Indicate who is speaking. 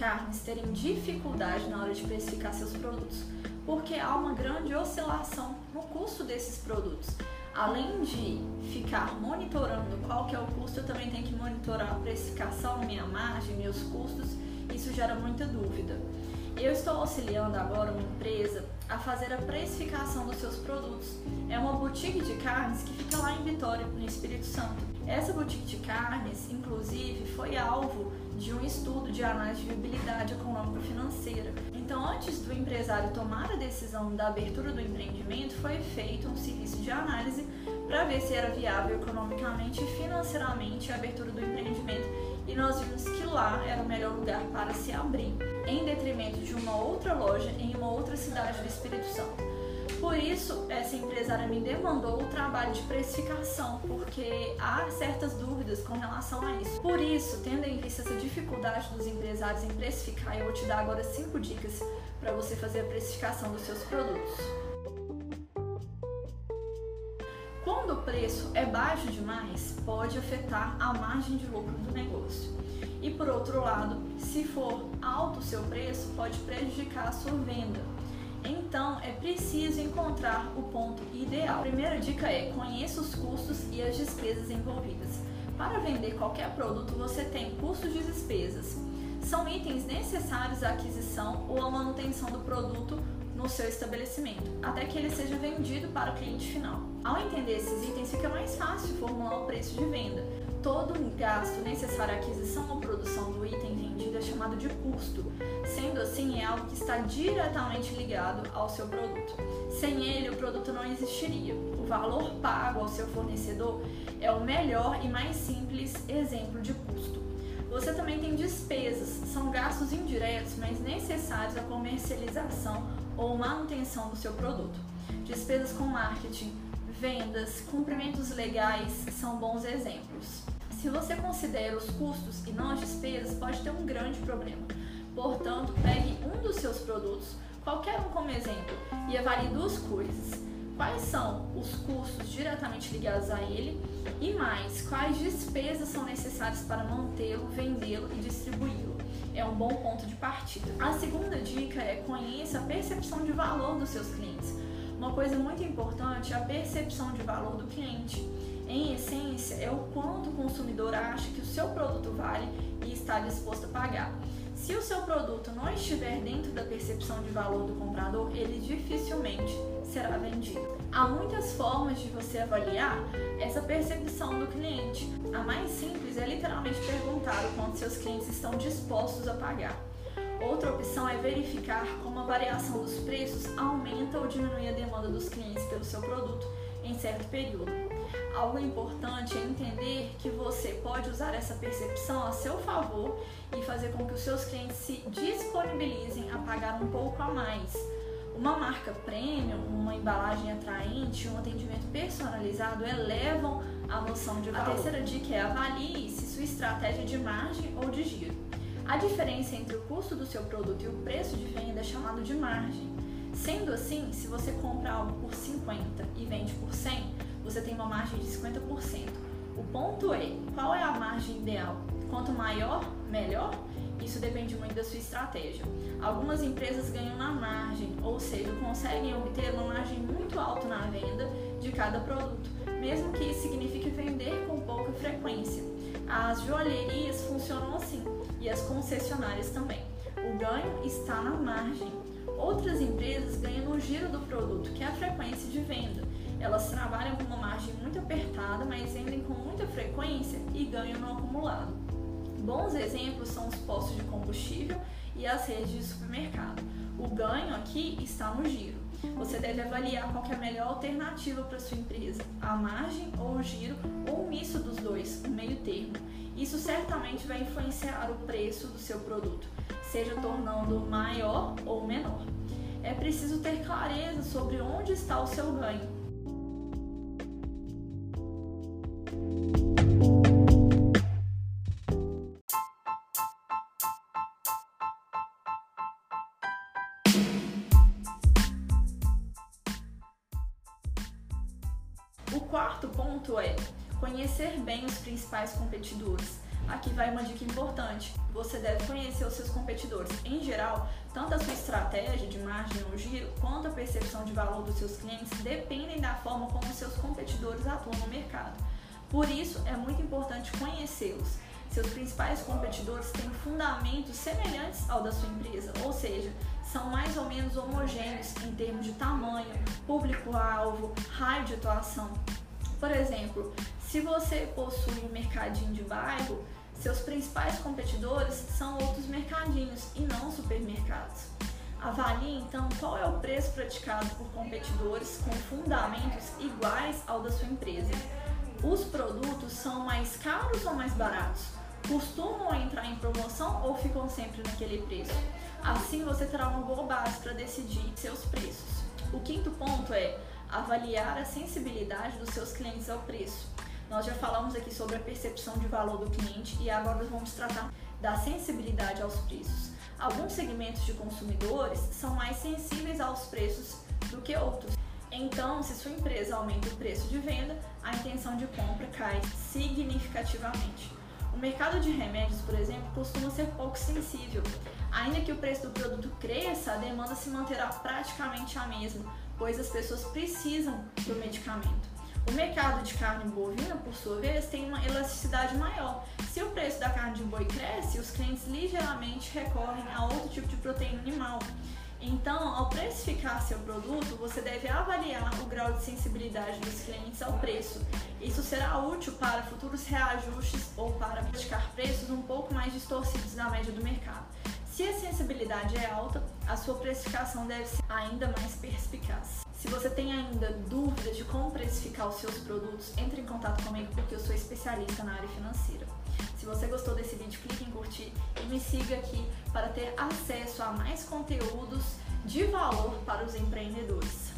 Speaker 1: carnes terem dificuldade na hora de precificar seus produtos, porque há uma grande oscilação no custo desses produtos. Além de ficar monitorando qual que é o custo, eu também tenho que monitorar a precificação, minha margem, meus custos. Isso gera muita dúvida. Eu estou auxiliando agora uma empresa a fazer a precificação dos seus produtos. É uma boutique de carnes que fica lá em Vitória, no Espírito Santo. Essa boutique de carnes, inclusive, foi alvo de um estudo de análise de viabilidade econômica financeira. Então, antes do empresário tomar a decisão da abertura do empreendimento, foi feito um serviço de análise para ver se era viável economicamente e financeiramente a abertura do empreendimento. E nós vimos que lá era o melhor lugar para se abrir, em detrimento de uma outra loja em uma outra cidade do Espírito Santo. Por isso, essa empresária me demandou o trabalho de precificação, porque há certas dúvidas com relação a isso. Por isso, tendo em vista essa dificuldade dos empresários em precificar, eu vou te dar agora cinco dicas para você fazer a precificação dos seus produtos. Quando o preço é baixo demais, pode afetar a margem de lucro do negócio. E por outro lado, se for alto o seu preço, pode prejudicar a sua venda. Então, é preciso encontrar o ponto ideal. A primeira dica é: conheça os custos e as despesas envolvidas. Para vender qualquer produto, você tem custos e despesas. São itens necessários à aquisição ou à manutenção do produto no seu estabelecimento, até que ele seja vendido para o cliente final. Ao entender esses itens, fica mais fácil formular o preço de venda. Todo gasto necessário à aquisição ou produção do item vendido é chamado de custo. Sendo assim, é algo que está diretamente ligado ao seu produto. Sem ele, o produto não existiria. O valor pago ao seu fornecedor é o melhor e mais simples exemplo de custo. Você também tem despesas, são gastos indiretos, mas necessários à comercialização ou manutenção do seu produto. Despesas com marketing, vendas, cumprimentos legais são bons exemplos. Se você considera os custos e não as despesas, pode ter um grande problema. Portanto, pegue um dos seus produtos, qualquer um como exemplo, e avalie duas coisas. Quais são os custos diretamente ligados a ele e mais, quais despesas são necessárias para mantê-lo, vendê-lo e distribuí-lo. É um bom ponto de partida. A segunda dica é conheça a percepção de valor dos seus clientes. Uma coisa muito importante é a percepção de valor do cliente. Em essência, é o quanto o consumidor acha que o seu produto vale e está disposto a pagar. Se o seu produto não estiver dentro da percepção de valor do comprador, ele dificilmente será vendido. Há muitas formas de você avaliar essa percepção do cliente. A mais simples é literalmente perguntar o quanto seus clientes estão dispostos a pagar. Outra opção é verificar como a variação dos preços aumenta ou diminui a demanda dos clientes pelo seu produto em certo período. Algo importante é entender que você pode usar essa percepção a seu favor e fazer com que os seus clientes se disponibilizem a pagar um pouco a mais. Uma marca premium, uma embalagem atraente, um atendimento personalizado elevam a noção de valor. A terceira dica é avalie se sua estratégia é de margem ou de giro. A diferença entre o custo do seu produto e o preço de venda é chamado de margem. Sendo assim, se você compra algo por 50 e vende por 100, você tem uma margem de 50%. O ponto é, qual é a margem ideal? Quanto maior, melhor? Isso depende muito da sua estratégia. Algumas empresas ganham na margem, ou seja, conseguem obter uma margem muito alta na venda de cada produto, mesmo que isso signifique vender com pouca frequência. As joalherias funcionam assim e as concessionárias também. O ganho está na margem. Outras empresas ganham no giro do produto, que é a frequência de venda. Elas trabalham com uma margem muito apertada, mas vendem com muita frequência e ganham no acumulado. Bons exemplos são os postos de combustível e as redes de supermercado. O ganho aqui está no giro. Você deve avaliar qual é a melhor alternativa para sua empresa, a margem ou o giro, ou um misto dos dois, o meio termo. Isso certamente vai influenciar o preço do seu produto, seja tornando maior ou menor. É preciso ter clareza sobre onde está o seu ganho O quarto ponto é Conhecer bem os principais competidores. Aqui vai uma dica importante. Você deve conhecer os seus competidores. Em geral, tanto a sua estratégia de margem ou giro, quanto a percepção de valor dos seus clientes dependem da forma como os seus competidores atuam no mercado. Por isso, é muito importante conhecê-los. Seus principais competidores têm fundamentos semelhantes ao da sua empresa, ou seja, são mais ou menos homogêneos em termos de tamanho, público-alvo, raio de atuação. Por exemplo, se você possui um mercadinho de bairro, seus principais competidores são outros mercadinhos e não supermercados. Avalie então qual é o preço praticado por competidores com fundamentos iguais ao da sua empresa. Os produtos são mais caros ou mais baratos? Costumam entrar em promoção ou ficam sempre naquele preço? Assim você terá uma boa base para decidir seus preços. O quinto ponto é avaliar a sensibilidade dos seus clientes ao preço. Nós já falamos aqui sobre a percepção de valor do cliente e agora vamos tratar da sensibilidade aos preços. Alguns segmentos de consumidores são mais sensíveis aos preços do que outros. Então, se sua empresa aumenta o preço de venda, a intenção de compra cai significativamente. O mercado de remédios, por exemplo, costuma ser pouco sensível. Ainda que o preço do produto cresça, a demanda se manterá praticamente a mesma, pois as pessoas precisam do medicamento. O mercado de carne bovina, por sua vez, tem uma elasticidade maior. Se o preço da carne de boi cresce, os clientes ligeiramente recorrem a outro tipo de proteína animal. Então, ao precificar seu produto, você deve avaliar o grau de sensibilidade dos clientes ao preço. Isso será útil para futuros reajustes ou para praticar preços um pouco mais distorcidos da média do mercado. Se a sensibilidade é alta, a sua precificação deve ser ainda mais perspicaz. Se você tem ainda dúvidas de como precificar os seus produtos, entre em contato comigo porque eu sou especialista na área financeira. Se você gostou desse vídeo, clique em curtir e me siga aqui para ter acesso a mais conteúdos de valor para os empreendedores.